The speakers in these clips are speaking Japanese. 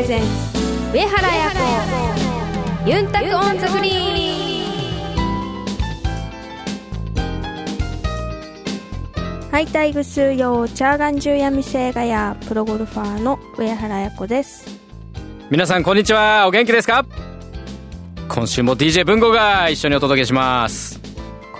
presents 上原彩子ユンタク on the green。はいたい、ぐすーよー、ちゃーがんじゅーやみせーがやー、プロゴルファーの上原彩子です。皆さんこんにちは。お元気ですか？今週も DJ 文吾が一緒にお届けします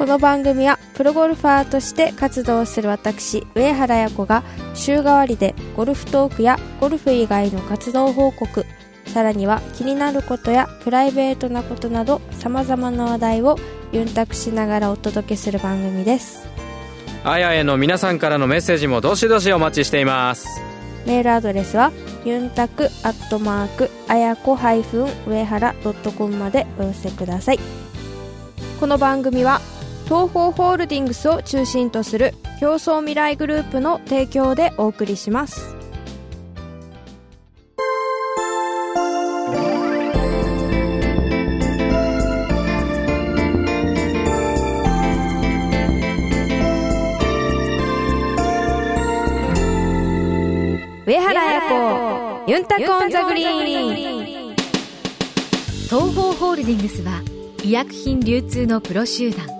この番組はプロゴルファーとして活動する私上原彩子が週替わりでゴルフトークやゴルフ以外の活動報告さらには気になることやプライベートなことなどさまざまな話題をユンタクしながらお届けする番組です。あやへの皆さんからのメッセージもどしどしお待ちしています。メールアドレスはユンタクアットマークあやこ上原ドットコムまでお寄せください。この番組は東方ホールディングスを中心とする競争未来グループの提供でお送りします。上原彩子ユンタクオンザグリーン。東方ホールディングスは医薬品流通のプロ集団。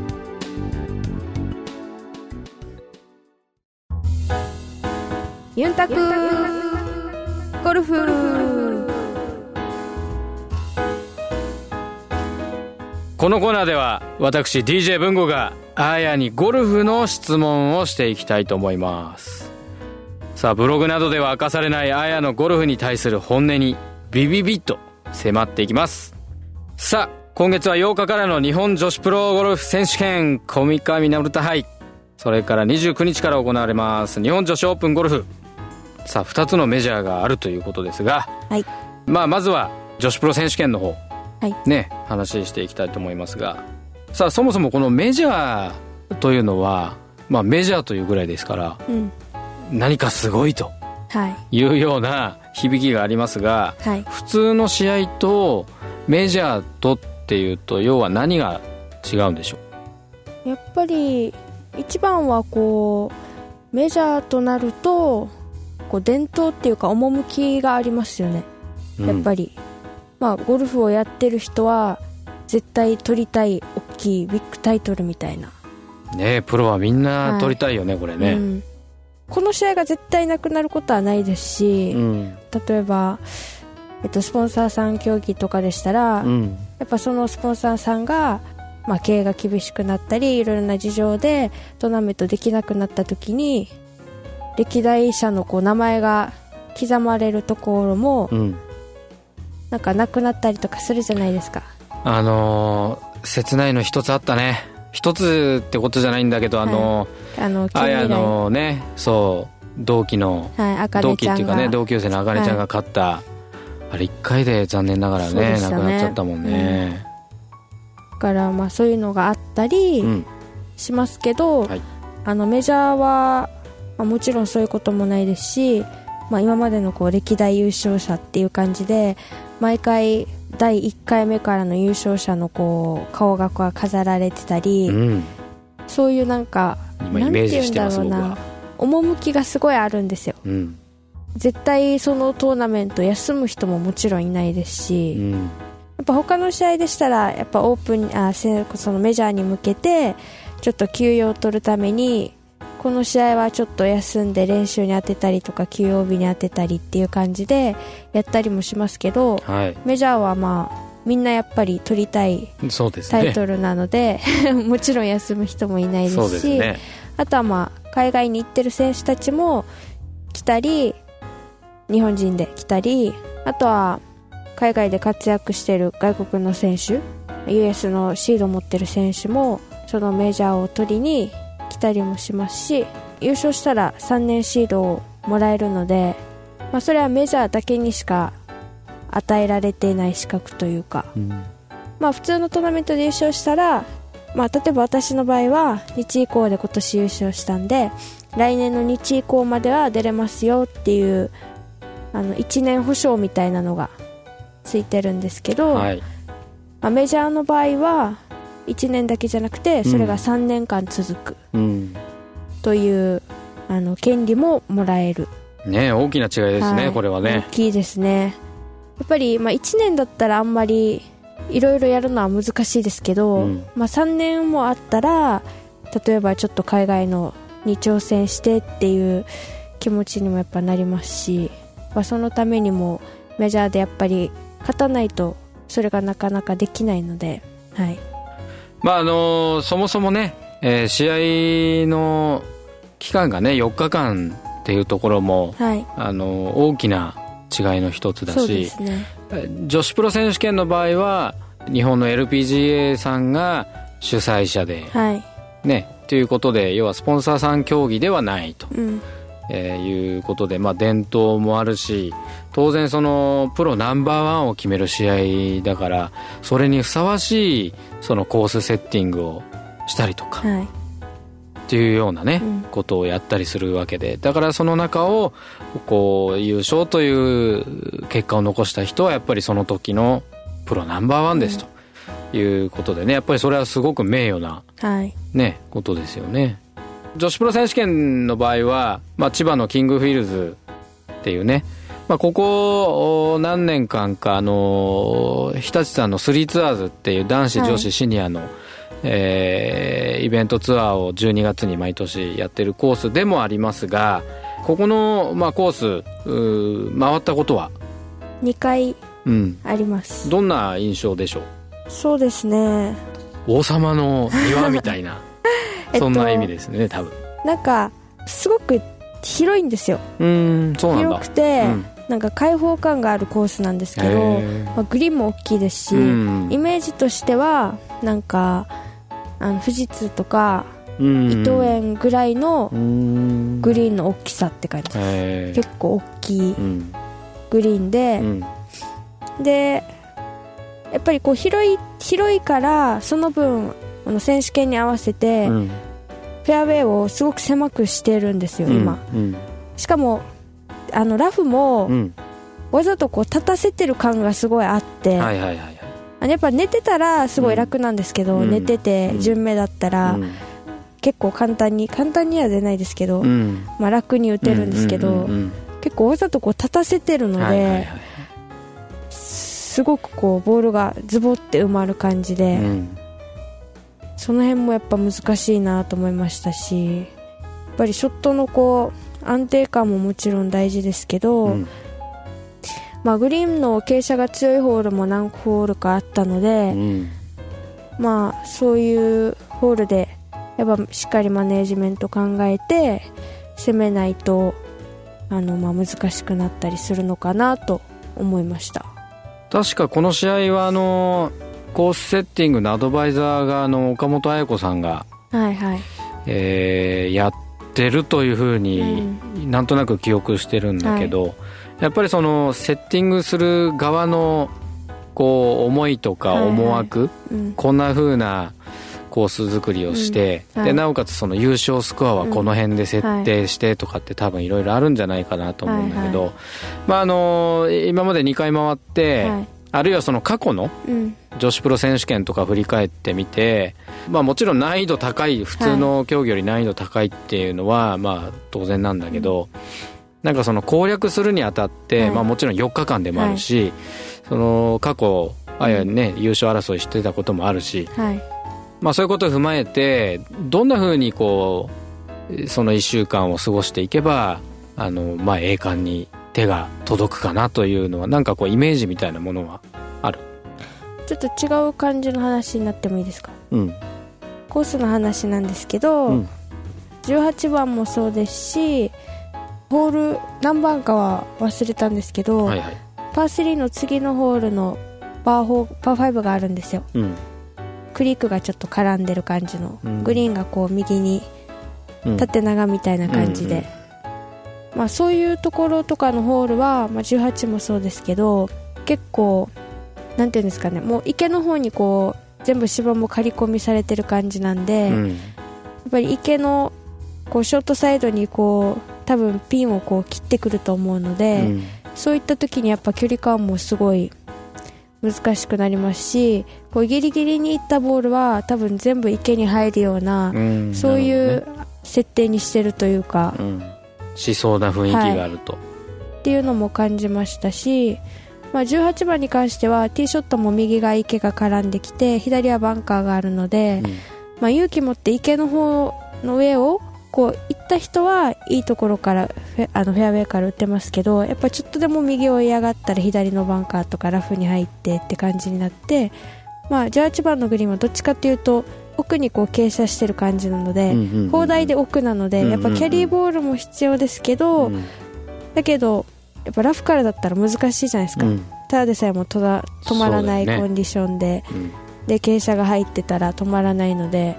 ユンタク。ゴルフ。このコーナーでは私 DJ 文吾があやにゴルフの質問をしていきたいと思います。さあブログなどでは明かされないあやのゴルフに対する本音にビビビッと迫っていきます。さあ今月は8日からの日本女子プロゴルフ選手権コミカミナルタ杯それから29日から行われます日本女子オープンゴルフ。さあ2つのメジャーがあるということですが、はい。まあまずは女子プロ選手権の方はい。ね話していきたいと思いますがさあそもそもこのメジャーというのはまあメジャーというぐらいですからうん。何かすごいとはい。いうような響きがありますがはい。普通の試合とメジャーとっていうと要は何が違うんでしょやっぱり一番はこうメジャーとなるとこう伝統っていうか趣がありますよね。う、やっぱり、まあゴルフをやってる人は絶対取りたい大きいビッグタイトルみたいな、りねえプロはみんな取りたいよね、これね、うん、この試合が絶対なくなることはないですし、うん。例えば、えっと、スポンサーさん競技とかでしたら、うん。やっぱそのスポンサーさんが、まあ、経営が厳しくなったりいろいろな事情でトーナメントできなくなった時に歴代者のこう名前が刻まれるところもうん。なんかなくなったりとかするじゃないですか。あのー切ないの一つあったね。一つってことじゃないんだけどあのあのー、あや近未来。のねそう同期のはい同期っていうかね同級生のあかねちゃんが勝った、あれ1回で残念ながらねね。亡くなっちゃったもんね。だからまあそういうのがあったりうん。しますけど、はい。あのメジャーは、まあ、もちろんそういうこともないですし、まあ、今までのこう歴代優勝者っていう感じで毎回第1回目からの優勝者のこう顔がこう飾られてたり、うん。そういうなんかなんて言うん僕だろうはな趣がすごいあるんですよ。うん。絶対そのトーナメント休む人ももちろんいないですし、うん。やっぱ他の試合でしたらやっぱオープンあせそのメジャーに向けてちょっと休養を取るためにこの試合はちょっと休んで練習に当てたりとか休養日に当てたりっていう感じでやったりもしますけどはい。メジャーはまあみんなやっぱり取りたいタイトルなので、もちろん休む人もいないですしね。あとはまあ海外に行ってる選手たちも来たり日本人で来たりあとは海外で活躍してる外国の選手 US のシードを持ってる選手もそのメジャーを取りに来たりもしますし優勝したら3年シードをもらえるので、まあ、それはメジャーだけにしか与えられていない資格というか、うん。まあ普通のトーナメントで優勝したら、まあ例えば私の場合は日以降で今年優勝したんで、来年の日以降までは出れますよっていう、あの1年保証みたいなのがついてるんですけど、はい。まあ、メジャーの場合は1年だけじゃなくてそれが3年間続く。うん。という、あの権利ももらえる。ね大きな違いですね、はい。これはね。大きいですね。やっぱり、まあ、1年だったらあんまりいろいろやるのは難しいですけど、うん。まあ、3年もあったら例えばちょっと海外のに挑戦してっていう気持ちにもやっぱなりますし、まあ、そのためにもメジャーでやっぱり勝たないとそれがなかなかできないので、はい、まああのそもそもね、えー試合の期間がね4日間っていうところも、はい、あの大きな違いの一つだしすね。女子プロ選手権の場合は日本の LPGA さんが主催者ではい、ねということで要はスポンサーさん競技ではないと、うん、えーいうことで、まあ、伝統もあるし当然そのプロナンバーワンを決める試合だからそれにふさわしいそのコースセッティングをしたりとかはい、っていうようなね、うん。ことをやったりするわけでだからその中をこう優勝という結果を残した人はやっぱりその時のプロナンバーワンですということでねやっぱりそれはすごく名誉なはい、ねことですよね女子プロ選手権の場合は、まあ、千葉のキングフィールズっていうね、まあ、ここお何年間かあの日立さんのスリーツアーズっていう男子はい女子シニアの、えーイベントツアーを12月に毎年やってるコースでもありますがここの、まあ、コース回ったことは、2回うん、あります。どんな印象でしょう？そうですね。王様の庭みたいな えっとそんな意味ですね多分。なんかすごく広いんですよ。うーんそうなんだ。広くて、うん。なんか開放感があるコースなんですけど、まあ、グリーンも大きいですし、うん。イメージとしてはなんかあの富士通とかうん。伊藤園ぐらいのうん。グリーンの大きさって感じです、結構大きいうん。グリーンうで、ん。でやっぱりこう広い広いからその分あの選手権に合わせて、うん。フェアウェイをすごく狭くしてるんですよ、今。うん。しかもあのラフも、うん。わざとこう立たせてる感がすごいあって、はいはいはいやっぱ寝てたらすごい楽なんですけど、うん。寝てて順目だったら、うん。結構簡単に簡単には出ないですけど、うん。まあ、楽に打てるんですけど、結構わざとこう立たせてるので、すごくこうボールがズボって埋まる感じで、うんその辺もやっぱ難しいなと思いましたしやっぱりショットのこう安定感ももちろん大事ですけど、うん。まあ、グリーンの傾斜が強いホールも何ホールかあったので、うん。まあそういうホールでやっぱしっかりマネージメント考えて攻めないとあの、まあ、難しくなったりするのかなと思いました。確かこの試合はあのコースセッティングのアドバイザーがあの岡本綾子さんが、はいはい。えーやってるというふうになんとなく記憶してるんだけど、やっぱりそのセッティングする側のこう思いとかはいはい。思惑、うん。こんな風なコース作りをして、うん。はい。でなおかつその優勝スコアはこの辺で設定してとかって多分いろいろあるんじゃないかなと思うんだけど、はいまああの今まで2回回って、はいあるいはその過去のうん。女子プロ選手権とか振り返ってみて、まあ、もちろん難易度高い普通の競技より難易度高いっていうのはまあ当然なんだけど、なんかその攻略するにあたって、はい。まあ、もちろん4日間でもあるし、その過去あやね、優勝争いしてたこともあるし、はい。まあ、そういうことを踏まえてどんなふうにこうその1週間を過ごしていけばあの、まあ、栄冠に手が届くかなというのはなんかこうイメージみたいなものはある？ちょっと違う感じの話になってもいいですか？うん。コースの話なんですけど、うん。18番もそうですしホール何番かは忘れたんですけど、はいはい。パー3の次のホールのパー4パー5があるんですよ。うん。クリークがちょっと絡んでる感じの、うん。グリーンがこう右にうん。縦長みたいな感じで、まあ、そういうところとかのホールは、まあ、18もそうですけど結構なんていうんですかねもう池の方にこう全部芝も刈り込みされてる感じなんで、うん。やっぱり池のこうショートサイドにこう多分ピンをこう切ってくると思うので、うん。そういった時にやっぱ距離感もすごい難しくなりますしこうギリギリに行ったボールは多分全部池に入るような、うん。そういう設定にしてるというか、うんしそうな雰囲気があると、っていうのも感じましたし、まあ、18番に関してはティーショットも右が池が絡んできて左はバンカーがあるので、うん。まあ、勇気持って池の方の上をこう行った人はいいところからフェあのフェアウェイから打ってますけどやっぱちょっとでも右を嫌がったら左のバンカーとかラフに入ってって感じになって、まあ、18番のグリーンはどっちかというと奥にこう傾斜してる感じなので、砲台で奥なので、やっぱキャリーボールも必要ですけど、うん。だけどやっぱラフからだったら難しいじゃないですか、うん。ただでさえもとだ止まらないコンディションで、うん。で傾斜が入ってたら止まらないので、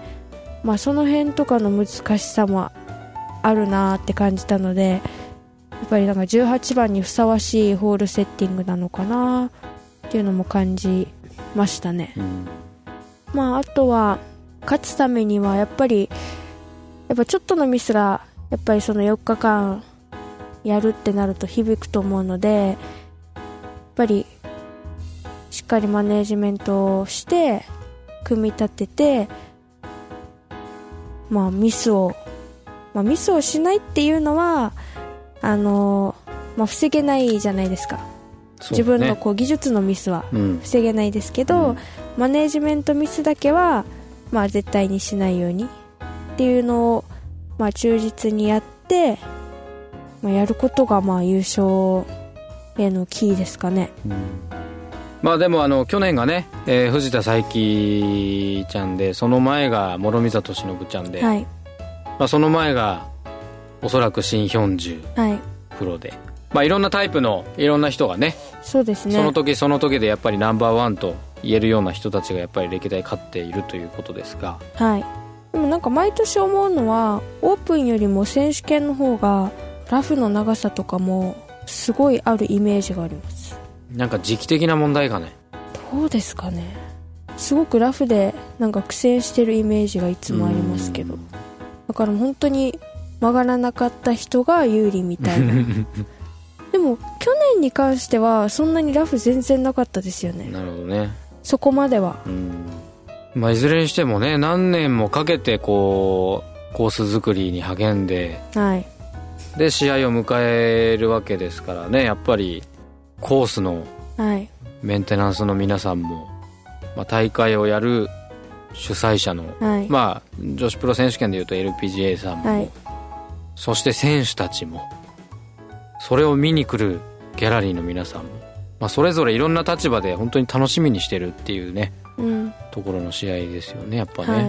まあ、その辺とかの難しさもあるなーって感じたのでやっぱりなんか18番にふさわしいホールセッティングなのかなっていうのも感じましたね、うん。まあ、あとは勝つためにはやっぱりやっぱちょっとのミスがやっぱりその4日間やるってなると響くと思うのでやっぱりしっかりマネージメントをして組み立ててまあミスを、まあ、ミスをしないっていうのはあのまあ、防げないじゃないですか、自分のこう技術のミスはうん。防げないですけど、うん。マネージメントミスだけは、まあ、絶対にしないように。っていうのを、まあ、忠実にやって、まあ、やることがまあ優勝へのキーですかね。まあでもあの去年がね、えー藤田佐伯ちゃんでその前が諸見里しのぶちゃんで、はい、まあ、その前がおそらくシン・ヒョンジュはい、プロで、まあ、いろんなタイプのいろんな人がねそうですね。その時その時でやっぱりナンバーワンと言えるような人たちがやっぱり歴代勝っているということですがはい。でもなんか毎年思うのは、オープンよりも選手権の方が、ラフの長さとかも、すごいあるイメージがあります。なんか時期的な問題かねどうですかね。すごくラフで、なんか苦戦してるイメージがいつもありますけど。だから本当に曲がらなかった人が有利みたいな。でも、去年に関しては、そんなにラフ全然なかったですよね。なるほどねそこまでは。うんまあいずれにしてもね何年もかけてこうコース作りに励んではい。で試合を迎えるわけですからねやっぱりコースのはい。メンテナンスの皆さんも、まあ、大会をやる主催者の、はい。まあ女子プロ選手権でいうと LPGA さんも、はい。そして選手たちもそれを見に来るギャラリーの皆さんも、まあ、それぞれいろんな立場で本当に楽しみにしてるっていうねうん。ところの試合ですよねやっぱね、はい。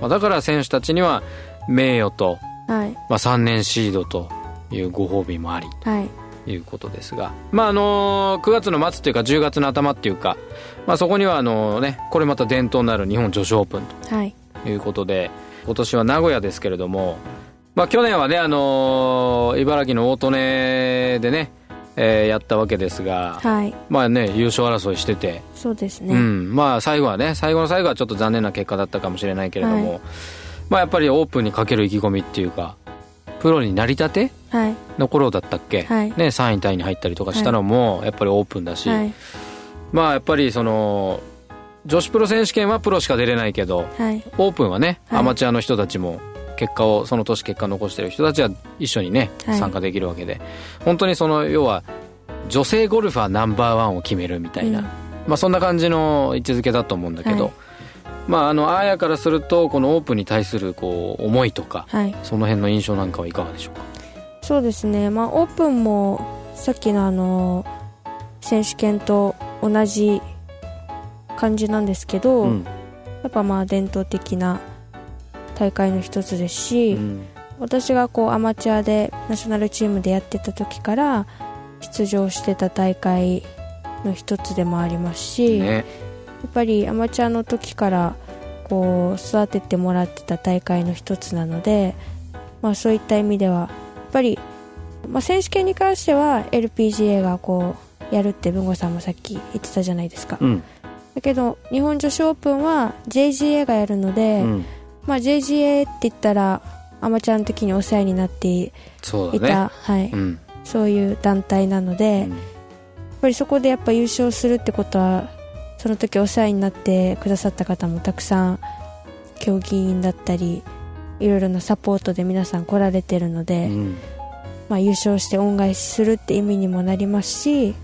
まあ、だから選手たちには名誉と、はい。まあ、3年シードというご褒美もありはい。ということですがまああの9月の末というか10月の頭っていうか、まあ、そこにはあのねこれまた伝統のある日本女子オープンはい。ということで今年は名古屋ですけれども、まあ、去年はねあの茨城の大利根でね、えーやったわけですが、はい。まあね優勝争いしててそうですね。うん、まあ最後はね最後の最後はちょっと残念な結果だったかもしれないけれども、はいまあやっぱりオープンにかける意気込みっていうかプロになりたてはい。の頃だったっけ、はいね、3位タイに入ったりとかしたのもやっぱりオープンだし、はい。まあやっぱりその女子プロ選手権はプロしか出れないけどはい。オープンはね、はいアマチュアの人たちも結果をその年結果残してる人たちは一緒にね、はい。参加できるわけで。本当にその要は女性ゴルファーナンバーワンを決めるみたいな、うん。まあそんな感じの位置づけだと思うんだけど、はい。まああのあーやからするとこのオープンに対するこう思いとかはい。その辺の印象なんかはいかがでしょうか？そうですね。まあ、オープンも、さっきのあの、選手権と同じ感じなんですけど、うん。やっぱまあ伝統的な大会の一つですし、うん。私がこうアマチュアでナショナルチームでやってた時から出場してた大会の一つでもありますし、やねっぱりアマチュアの時からこう育ててもらってた大会の一つなので、まあ、そういった意味ではやっぱり、まあ、選手権に関しては LPGA がこうやるって文吾さんもさっき言ってたじゃないですか、うん。だけど日本女子オープンは JGA がやるので、うんまあ、JGA って言ったらアマチュアの時にお世話になっていた、はい。うん。そういう団体なので、やっぱりそこでやっぱ優勝するってことはその時お世話になってくださった方もたくさん競技員だったりいろいろなサポートで皆さん来られてるので、うん。まあ、優勝して恩返しするって意味にもなりますし、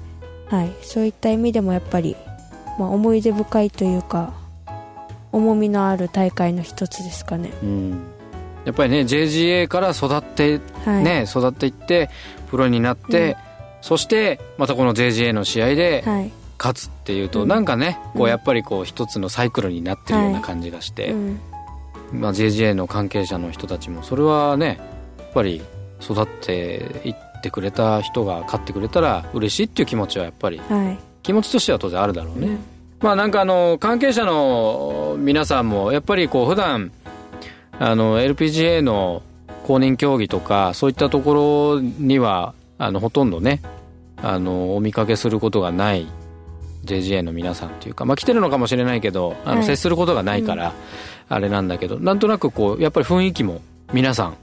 はい、そういった意味でもやっぱり、まあ、思い出深いというか重みのある大会の一つですかね。うん。やっぱりね JGA から育ってはい、ね、育っていってプロになって、うん。そしてまたこの JGA の試合ではい。勝つっていうと、うん。なんかねこうん。うやっぱりこう一つのサイクルになってるような感じがして、うん。まあ、JGA の関係者の人たちもそれはねやっぱり育っていってくれた人が勝ってくれたら嬉しいっていう気持ちはやっぱりはい。気持ちとしては当然あるだろうね。うんまあなんかあの関係者の皆さんもやっぱりこう普段あの LPGA の公認競技とかそういったところにはあのほとんどねあのお見かけすることがない JGA の皆さんというかまあ来てるのかもしれないけどあのはい。接することがないからあれなんだけど、なんとなくこうやっぱり雰囲気も皆さん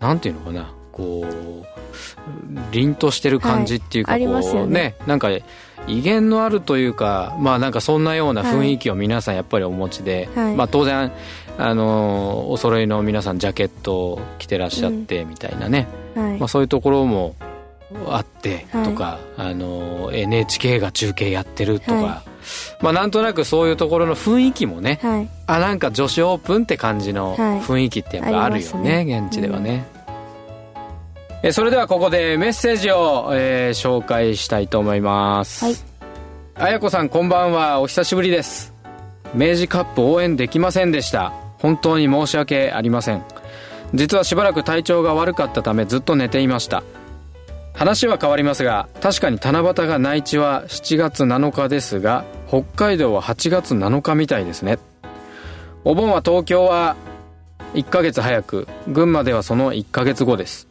なんていうのかなこう凛としてる感じっていうか、こうよね。なんか威厳のあるというかまあなんかそんなような雰囲気を皆さんやっぱりお持ちで、はい。まあ当然あのお揃いの皆さんジャケットを着てらっしゃってみたいなね、はい。まあ、そういうところもあってはい。とか、あの NHK が中継やってるとか、はまあなんとなくそういうところの雰囲気もね、はい。あなんか女子オープンって感じのはい。雰囲気ってやっぱあるよね,、ね。現地ではね、えそれではここでメッセージを、えー紹介したいと思います。はい。あやこさんこんばんは。お久しぶりです。明治カップ応援できませんでした。本当に申し訳ありません。実はしばらく体調が悪かったためずっと寝ていました。話は変わりますが確かに七夕が内地は7月7日ですが北海道は8月7日みたいですね。お盆は東京は1ヶ月早く群馬ではその1ヶ月後です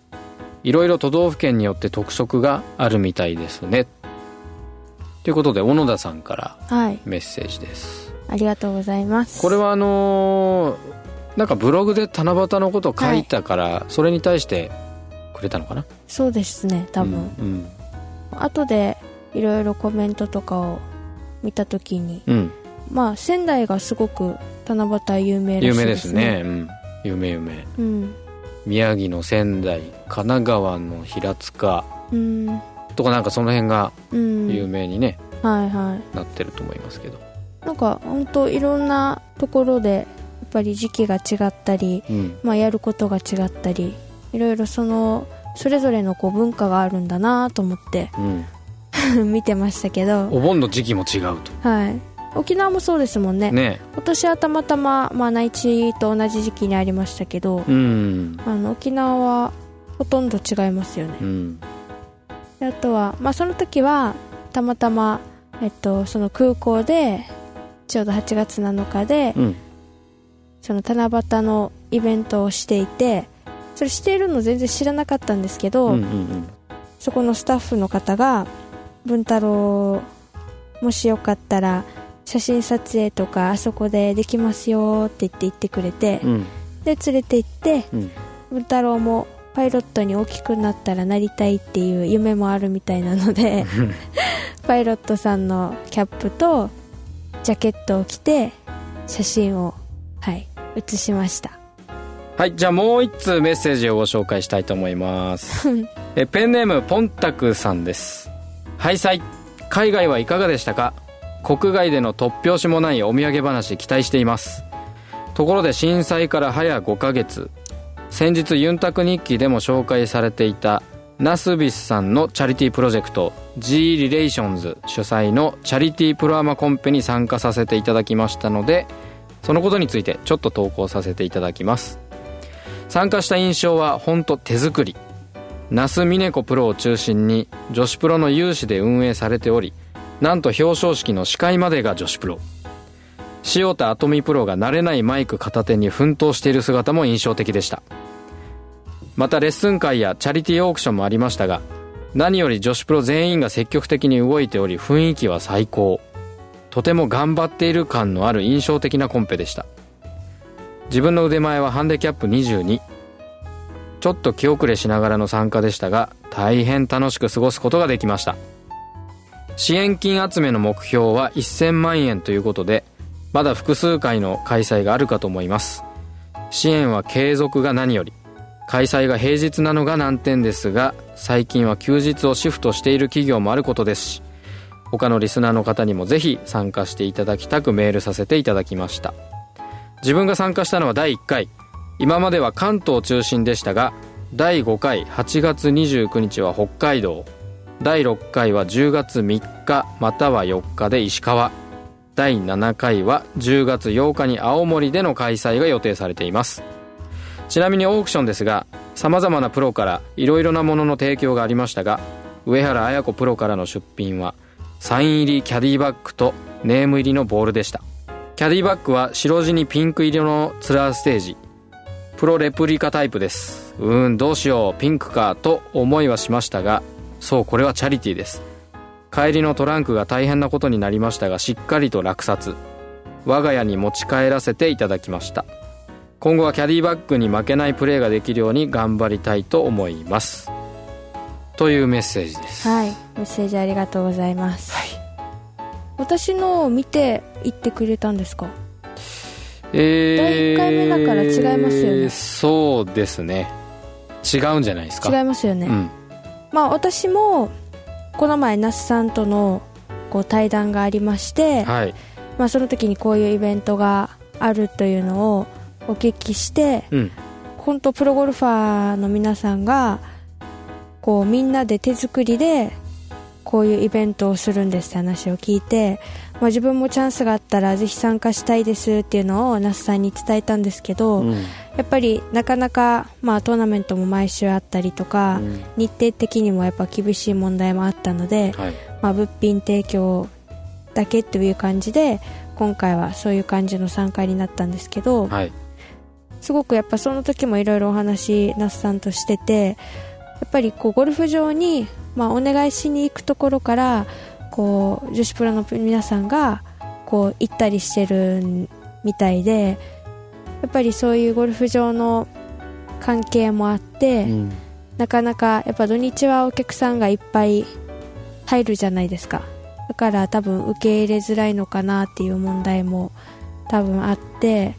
いろいろ都道府県によって特色があるみたいですね。ということで小野田さんからはい。メッセージです。ありがとうございます。これはあのーなんかブログで七夕のことを書いたから、それに対してくれたのかな？そうですね多分、うん後でいろいろコメントとかを見た時にうん、うんまあ仙台がすごく七夕有名らしい有名でですすね、うん、有名有名。うん宮城の仙台神奈川の平塚うん。とかなんかその辺がうん。有名にね、はいはい。なってると思いますけど、なんか本当いろんなところでやっぱり時期が違ったり、うん。まあ、やることが違ったりいろいろそのそれぞれのこう文化があるんだなと思ってうん、見てましたけど、お盆の時期も違うと。はい、沖縄もそうですもんね。ね。今年はたまたま、まあ、内地と同じ時期にありましたけど、うん。あの沖縄はほとんど違いますよね。うん。であとは、まあ、その時はたまたま、えっと、その空港でちょうど8月7日で、うん。その七夕のイベントをしていてそれしているの全然知らなかったんですけど、うんうん。そこのスタッフの方が文太郎もしよかったら写真撮影とかあそこでできますよって言って言ってくれて、うん。で連れて行ってうん。文太郎もパイロットに大きくなったらなりたいっていう夢もあるみたいなので パイロットさんのキャップとジャケットを着て写真をはい写しました。はいじゃあもう一通メッセージをご紹介したいと思います。えペンネームポンタクさんです。ハイサイ海外はいかがでしたか？国外での突拍子もないお土産話期待しています。ところで震災から早5ヶ月。先日ユンタク日記でも紹介されていたナスビスさんのチャリティープロジェクト G リレーションズ主催のチャリティープロアマコンペに参加させていただきましたのでそのことについてちょっと投稿させていただきます。参加した印象は本当手作り。那須峰子プロを中心に女子プロの有志で運営されておりなんと表彰式の司会までが女子プロ。塩田跡美プロが慣れないマイク片手に奮闘している姿も印象的でした。またレッスン会やチャリティーオークションもありましたが何より女子プロ全員が積極的に動いており雰囲気は最高。とても頑張っている感のある印象的なコンペでした。自分の腕前はハンデキャップ22ちょっと気遅れしながらの参加でしたが大変楽しく過ごすことができました。支援金集めの目標は1000万円ということでまだ複数回の開催があるかと思います。支援は継続が何より開催が平日なのが難点ですが最近は休日をシフトしている企業もあることですし他のリスナーの方にもぜひ参加していただきたくメールさせていただきました。自分が参加したのは第1回。今までは関東中心でしたが第5回8月29日は北海道。第6回は10月3日または4日で石川。第7回は10月8日に青森での開催が予定されています。ちなみにオークションですがさまざまなプロからいろいろなものの提供がありましたが上原綾子プロからの出品はサイン入りキャディバッグとネーム入りのボールでした。キャディバッグは白地にピンク色のツアーステージ。プロレプリカタイプです。うーんどうしようピンクかと思いはしましたがそうこれはチャリティーです。帰りのトランクが大変なことになりましたがしっかりと落札。我が家に持ち帰らせていただきました。今後はキャディバッグに負けないプレーができるように頑張りたいと思います。というメッセージです。はいメッセージありがとうございます、はい。私のを見て言ってくれたんですか？えー、第一回目だから違いますよね。そうですね。違うんじゃないですか。違いますよね、うんまあ私もこの前那須さんとのこう対談がありまして、はい。まあ、その時にこういうイベントがあるというのをお聞きしてうん。本当プロゴルファーの皆さんがこうみんなで手作りでこういうイベントをするんですって話を聞いて、まあ、自分もチャンスがあったらぜひ参加したいですっていうのを那須さんに伝えたんですけど、うん。やっぱりなかなか、まあ、トーナメントも毎週あったりとか、うん。日程的にもやっぱ厳しい問題もあったので、はい。まあ、物品提供だけという感じで今回はそういう感じの参加になったんですけど、はい。すごくやっぱその時もいろいろお話那須さんとしててやっぱりこうゴルフ場に、まあ、お願いしに行くところからこう女子プロの皆さんがこう行ったりしてるみたいでやっぱりそういうゴルフ場の関係もあって、うん。なかなかやっぱ土日はお客さんがいっぱい入るじゃないですか。だから多分受け入れづらいのかなっていう問題も多分あって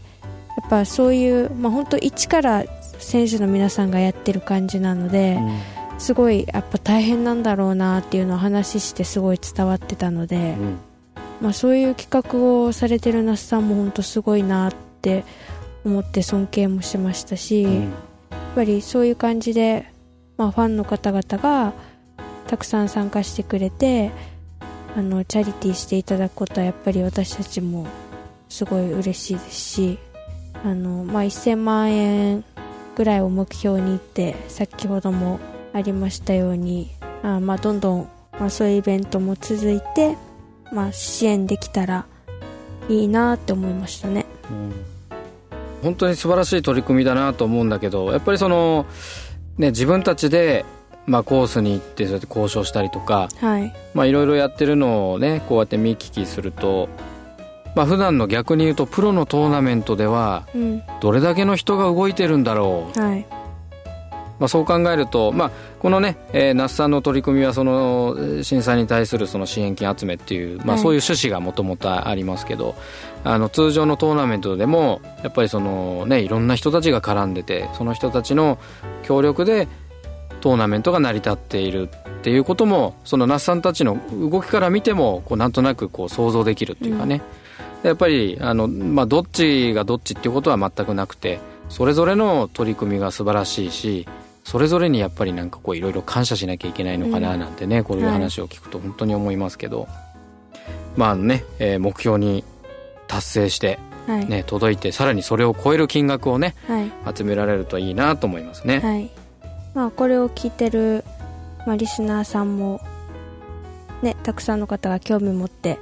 やっぱそういう、まあ、本当一から選手の皆さんがやってる感じなので、すごいやっぱ大変なんだろうなっていうのを話してすごい伝わってたので、うん。まあ、そういう企画をされてる那須さんも本当すごいなって思って尊敬もしましたし、うん。やっぱりそういう感じで、まあ、ファンの方々がたくさん参加してくれてあのチャリティーしていただくことはやっぱり私たちもすごい嬉しいですしあの、まあ、1000万円ぐらいを目標にって先ほどもありましたように。あまあどんどん、まあ、そういうイベントも続いて、まあ、支援できたらいいなって思いましたね。本当に素晴らしい取り組みだなと思うんだけどやっぱりその、ね、自分たちで、まあ、コースに行ってそうやって交渉したりとかはい、まあいろいろやってるのをねこうやって見聞きするとまあ普段の逆に言うとプロのトーナメントではうん。どれだけの人が動いてるんだろう、はいまあ、そう考えると、まあ、このね、えー、那須さんの取り組みはそのえー震災に対するその支援金集めっていう、まあ、はい。そういう趣旨がもともとありますけど、あの通常のトーナメントでもやっぱりその、ね、いろんな人たちが絡んでてその人たちの協力でトーナメントが成り立っているっていうこともその那須さんたちの動きから見てもこうなんとなくこう想像できるっていうかね、やっぱりあの、まあ、どっちがどっちっていうことは全くなくてそれぞれの取り組みが素晴らしいしそれぞれにやっぱりなんかこういろいろ感謝しなきゃいけないのかななんてね、こういう話を聞くと本当に思いますけど、まあね、えー目標に達成して、はい、ね、届いてさらにそれを超える金額をねはい。集められるといいなと思いますね。はい。まあ、これを聞いてる、まあ、リスナーさんも、ね、たくさんの方が興味持って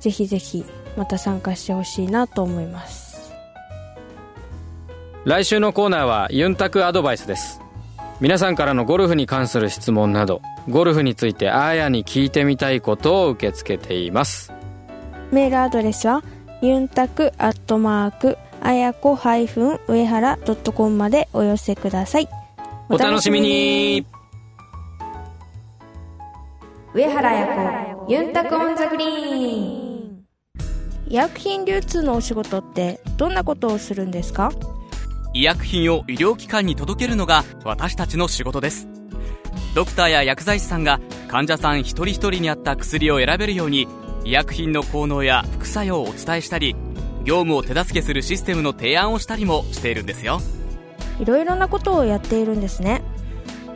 ぜひぜひまた参加してほしいなと思います。来週のコーナーはユンタクアドバイスです皆さんからのゴルフに関する質問などゴルフについてあーやに聞いてみたいことを受け付けています。メールアドレスはユンタクアットマークあやこ上原 .com までお寄せください。お楽しみに。上原彩子ユンタクオンザグリーン。医薬品流通のお仕事ってどんなことをするんですか？医薬品を医療機関に届けるのが私たちの仕事です。ドクターや薬剤師さんが患者さん一人一人に合った薬を選べるように医薬品の効能や副作用をお伝えしたり業務を手助けするシステムの提案をしたりもしているんですよ。いろいろなことをやっているんですね。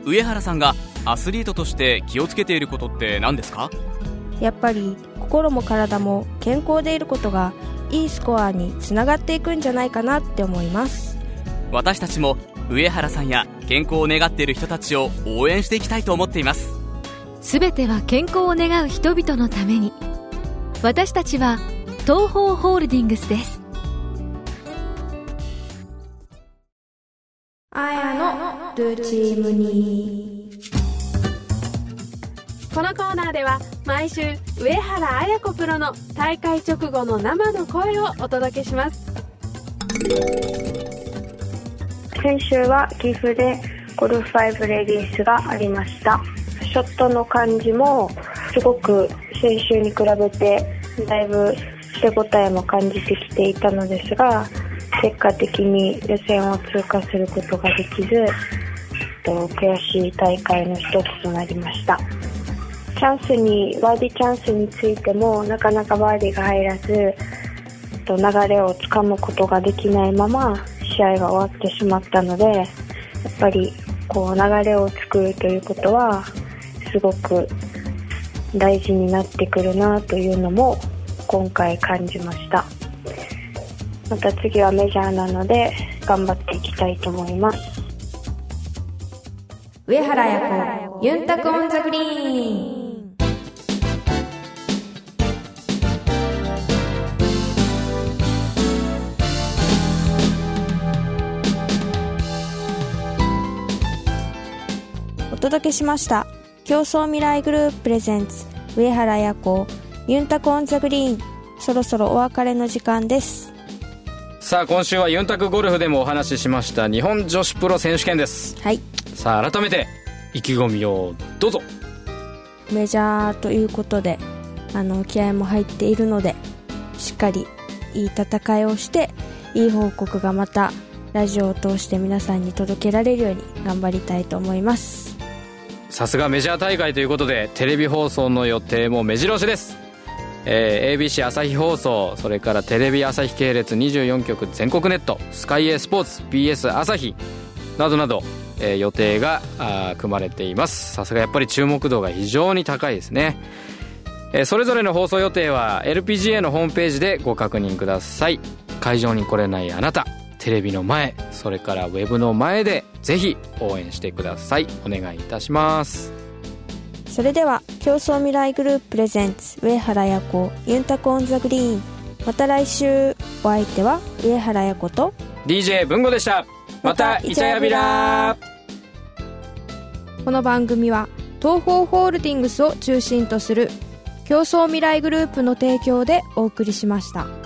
上原さんがアスリートとして気をつけていることって何ですか？やっぱり心も体も健康でいることがいいスコアにつながっていくんじゃないかなって思います私たちも上原さんや健康を願っている人たちを応援していきたいと思っています。すべては健康を願う人々のために。私たちは東方ホールディングスです。あやのルーチームに。このコーナーでは毎週上原綾子プロの大会直後の生の声をお届けします先週は岐阜でゴルフ5レディースがありました。ショットの感じもすごく先週に比べてだいぶ手応えも感じてきていたのですが結果的に予選を通過することができず悔しい大会の一つとなりました。チャンスにバーディーチャンスについてもなかなかバーディーが入らず流れをつかむことができないまま試合が終わってしまったのでやっぱりこう流れを作るということはすごく大事になってくるなというのも今回感じました。また次はメジャーなので頑張っていきたいと思います。上原彩子ユンタクオンザグリーン。届けしました。共創未来グループ presents 上原彩子ユンタク on the green。そろそろお別れの時間です。さあ今週はユンタクゴルフでもお話ししました日本女子プロ選手権です。はい。さあ改めて意気込みをどうぞ。メジャーということであの気合も入っているのでしっかりいい戦いをしていい報告がまたラジオを通して皆さんに届けられるように頑張りたいと思いますさすがメジャー大会ということでテレビ放送の予定も目白押しです、えー ABC 朝日放送それからテレビ朝日系列24局全国ネットスカイ A スポーツ BS 朝日などなど、えー予定が組まれています。さすがやっぱり注目度が非常に高いですね。えーそれぞれの放送予定は LPGA のホームページでご確認ください。会場に来れないあなた。テレビの前それからウェブの前でぜひ応援してください。お願いいたします。それでは競争未来グループ presents 上原彩子ユンタク on the green。また来週お相手は上原彩子と DJ 文吾でした。またイチャヤビラ。この番組は東方ホールディングスを中心とする競争未来グループの提供でお送りしました。